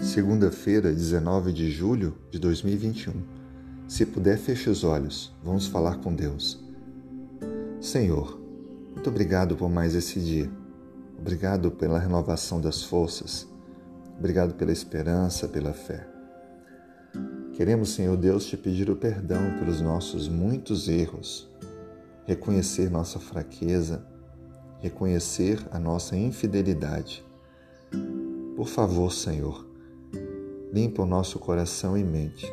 Segunda-feira, 19 de julho de 2021. Se puder, feche os olhos. Vamos falar com Deus. Senhor, muito obrigado por mais esse dia. Obrigado pela renovação das forças. Obrigado pela esperança, pela fé. Queremos, Senhor Deus, te pedir o perdão pelos nossos muitos erros, reconhecer nossa fraqueza, reconhecer a nossa infidelidade. Por favor, Senhor, Limpa o nosso coração e mente.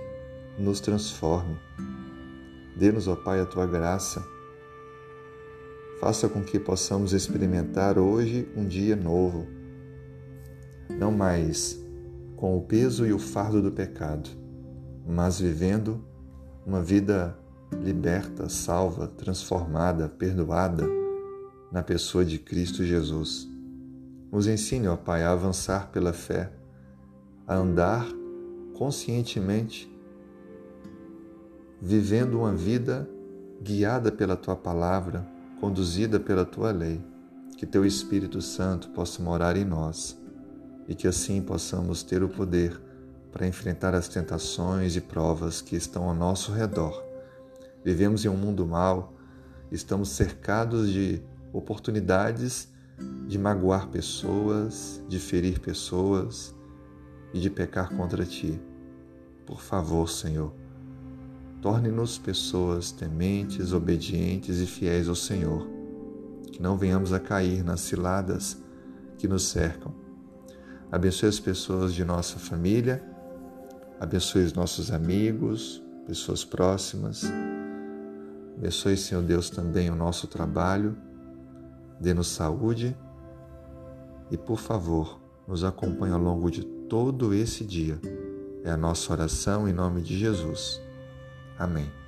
Nos transforme. Dê-nos, ó Pai, a tua graça. Faça com que possamos experimentar hoje um dia novo. Não mais com o peso e o fardo do pecado, mas vivendo uma vida liberta, salva, transformada, perdoada na pessoa de Cristo Jesus. Nos ensine, ó Pai, a avançar pela fé a andar conscientemente, vivendo uma vida guiada pela tua palavra, conduzida pela tua lei, que teu Espírito Santo possa morar em nós e que assim possamos ter o poder para enfrentar as tentações e provas que estão ao nosso redor. Vivemos em um mundo mau, estamos cercados de oportunidades de magoar pessoas, de ferir pessoas, e de pecar contra ti. Por favor, Senhor, torne-nos pessoas tementes, obedientes e fiéis ao Senhor, que não venhamos a cair nas ciladas que nos cercam. Abençoe as pessoas de nossa família, abençoe os nossos amigos, pessoas próximas. Abençoe, Senhor Deus, também o nosso trabalho, dê-nos saúde e, por favor, nos acompanhe ao longo de todo esse dia. É a nossa oração em nome de Jesus. Amém.